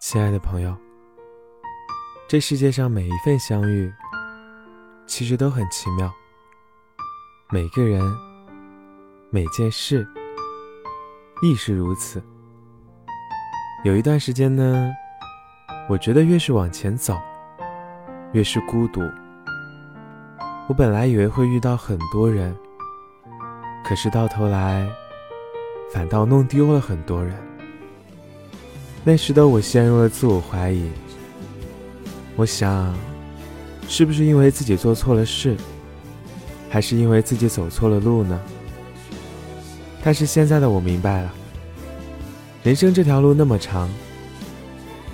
亲爱的朋友，这世界上每一份相遇，其实都很奇妙。每个人，每件事，亦是如此。有一段时间呢，我觉得越是往前走，越是孤独。我本来以为会遇到很多人，可是到头来，反倒弄丢了很多人。那时的我陷入了自我怀疑，我想，是不是因为自己做错了事，还是因为自己走错了路呢？但是现在的我明白了，人生这条路那么长，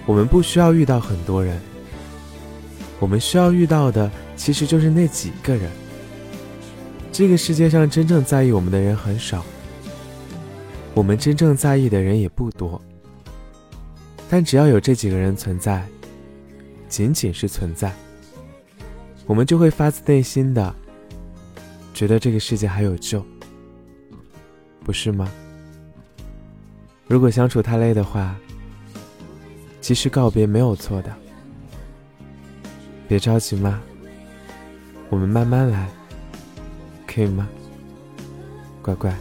我们不需要遇到很多人，我们需要遇到的其实就是那几个人。这个世界上真正在意我们的人很少，我们真正在意的人也不多。但只要有这几个人存在，仅仅是存在，我们就会发自内心的觉得这个世界还有救，不是吗？如果相处太累的话，其实告别没有错的，别着急嘛，我们慢慢来，可以吗？乖乖。